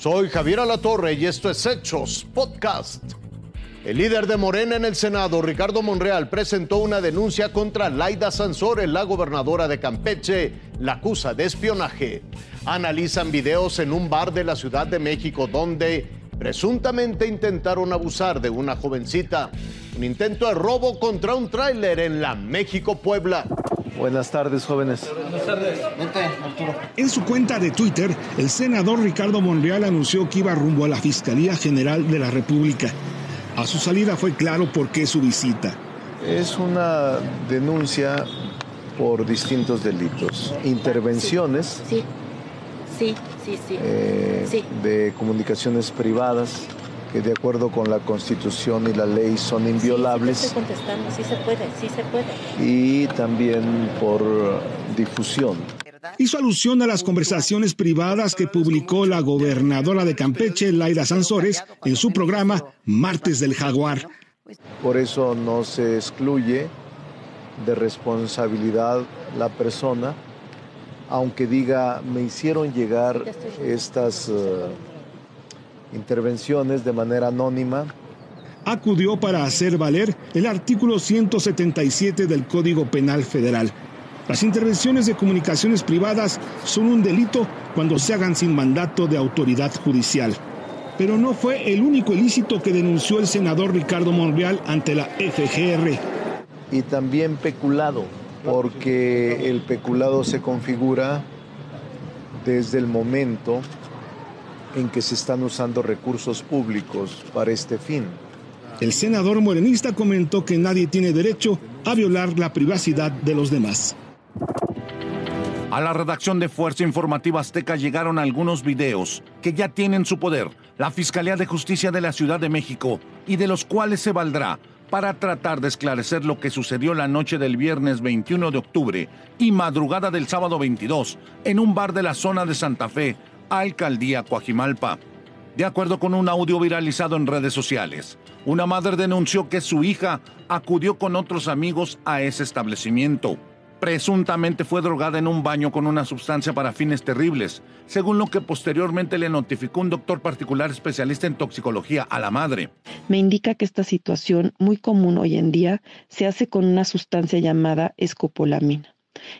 Soy Javier Alatorre y esto es Hechos Podcast. El líder de Morena en el Senado, Ricardo Monreal, presentó una denuncia contra Laida Sansores, la gobernadora de Campeche, la acusa de espionaje. Analizan videos en un bar de la Ciudad de México donde presuntamente intentaron abusar de una jovencita. Un intento de robo contra un tráiler en la México-Puebla. Buenas tardes, jóvenes. Buenas tardes. Vente, Arturo. En su cuenta de Twitter, el senador Ricardo Monreal anunció que iba rumbo a la Fiscalía General de la República a su salida fue claro por qué su visita. Es una denuncia por distintos delitos, intervenciones. Sí, sí, sí, sí. Eh, de comunicaciones privadas que de acuerdo con la Constitución y la ley son inviolables. Sí, estoy contestando, sí se puede, sí se puede. Y también por difusión hizo alusión a las conversaciones privadas que publicó la gobernadora de Campeche, Laida Sansores, en su programa Martes del Jaguar. Por eso no se excluye de responsabilidad la persona, aunque diga, me hicieron llegar estas eh, intervenciones de manera anónima. Acudió para hacer valer el artículo 177 del Código Penal Federal las intervenciones de comunicaciones privadas son un delito cuando se hagan sin mandato de autoridad judicial. Pero no fue el único ilícito que denunció el senador Ricardo Monreal ante la FGR. Y también peculado, porque el peculado se configura desde el momento en que se están usando recursos públicos para este fin. El senador morenista comentó que nadie tiene derecho a violar la privacidad de los demás. A la redacción de Fuerza Informativa Azteca llegaron algunos videos que ya tienen su poder la Fiscalía de Justicia de la Ciudad de México y de los cuales se valdrá para tratar de esclarecer lo que sucedió la noche del viernes 21 de octubre y madrugada del sábado 22 en un bar de la zona de Santa Fe, Alcaldía Coajimalpa. De acuerdo con un audio viralizado en redes sociales, una madre denunció que su hija acudió con otros amigos a ese establecimiento presuntamente fue drogada en un baño con una sustancia para fines terribles, según lo que posteriormente le notificó un doctor particular especialista en toxicología a la madre. Me indica que esta situación, muy común hoy en día, se hace con una sustancia llamada escopolamina,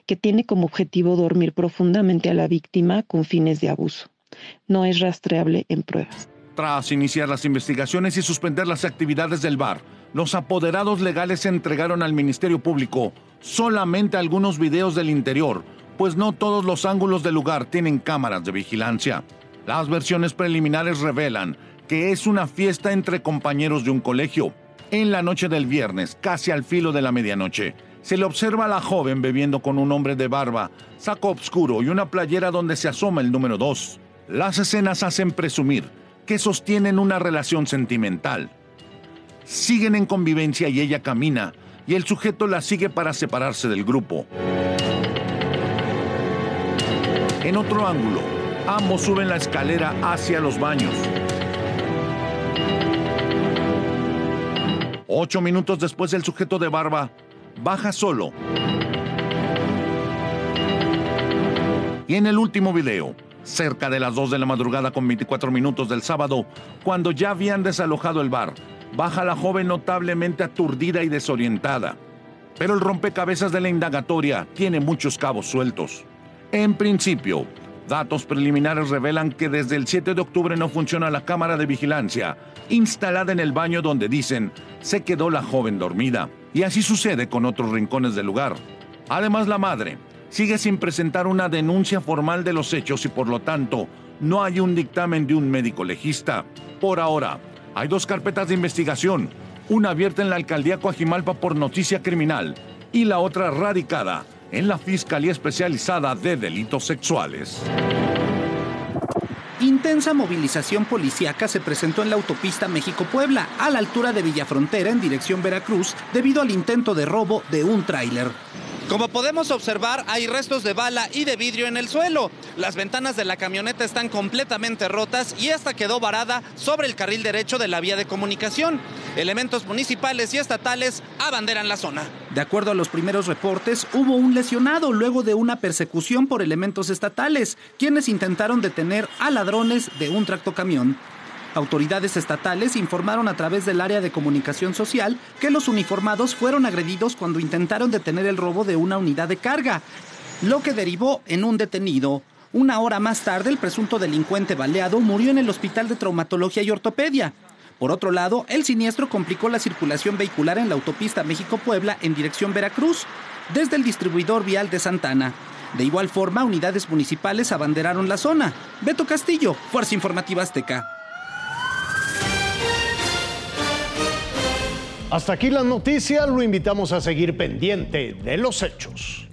que tiene como objetivo dormir profundamente a la víctima con fines de abuso. No es rastreable en pruebas. Tras iniciar las investigaciones y suspender las actividades del bar, los apoderados legales entregaron al Ministerio Público solamente algunos videos del interior, pues no todos los ángulos del lugar tienen cámaras de vigilancia. Las versiones preliminares revelan que es una fiesta entre compañeros de un colegio. En la noche del viernes, casi al filo de la medianoche, se le observa a la joven bebiendo con un hombre de barba, saco oscuro y una playera donde se asoma el número 2. Las escenas hacen presumir que sostienen una relación sentimental. Siguen en convivencia y ella camina y el sujeto la sigue para separarse del grupo. En otro ángulo, ambos suben la escalera hacia los baños. Ocho minutos después, el sujeto de barba baja solo. Y en el último video, cerca de las 2 de la madrugada con 24 minutos del sábado, cuando ya habían desalojado el bar, baja la joven notablemente aturdida y desorientada. Pero el rompecabezas de la indagatoria tiene muchos cabos sueltos. En principio, datos preliminares revelan que desde el 7 de octubre no funciona la cámara de vigilancia instalada en el baño donde dicen se quedó la joven dormida. Y así sucede con otros rincones del lugar. Además, la madre sigue sin presentar una denuncia formal de los hechos y por lo tanto no hay un dictamen de un médico legista. Por ahora, hay dos carpetas de investigación, una abierta en la alcaldía Coajimalpa por noticia criminal y la otra radicada en la Fiscalía Especializada de Delitos Sexuales. Intensa movilización policíaca se presentó en la autopista México-Puebla, a la altura de Villafrontera en dirección Veracruz, debido al intento de robo de un tráiler. Como podemos observar, hay restos de bala y de vidrio en el suelo. Las ventanas de la camioneta están completamente rotas y esta quedó varada sobre el carril derecho de la vía de comunicación. Elementos municipales y estatales abanderan la zona. De acuerdo a los primeros reportes, hubo un lesionado luego de una persecución por elementos estatales, quienes intentaron detener a ladrones de un tractocamión. Autoridades estatales informaron a través del área de comunicación social que los uniformados fueron agredidos cuando intentaron detener el robo de una unidad de carga, lo que derivó en un detenido. Una hora más tarde, el presunto delincuente baleado murió en el Hospital de Traumatología y Ortopedia. Por otro lado, el siniestro complicó la circulación vehicular en la autopista México-Puebla en dirección Veracruz, desde el distribuidor vial de Santana. De igual forma, unidades municipales abanderaron la zona. Beto Castillo, Fuerza Informativa Azteca. Hasta aquí las noticias, lo invitamos a seguir pendiente de los hechos.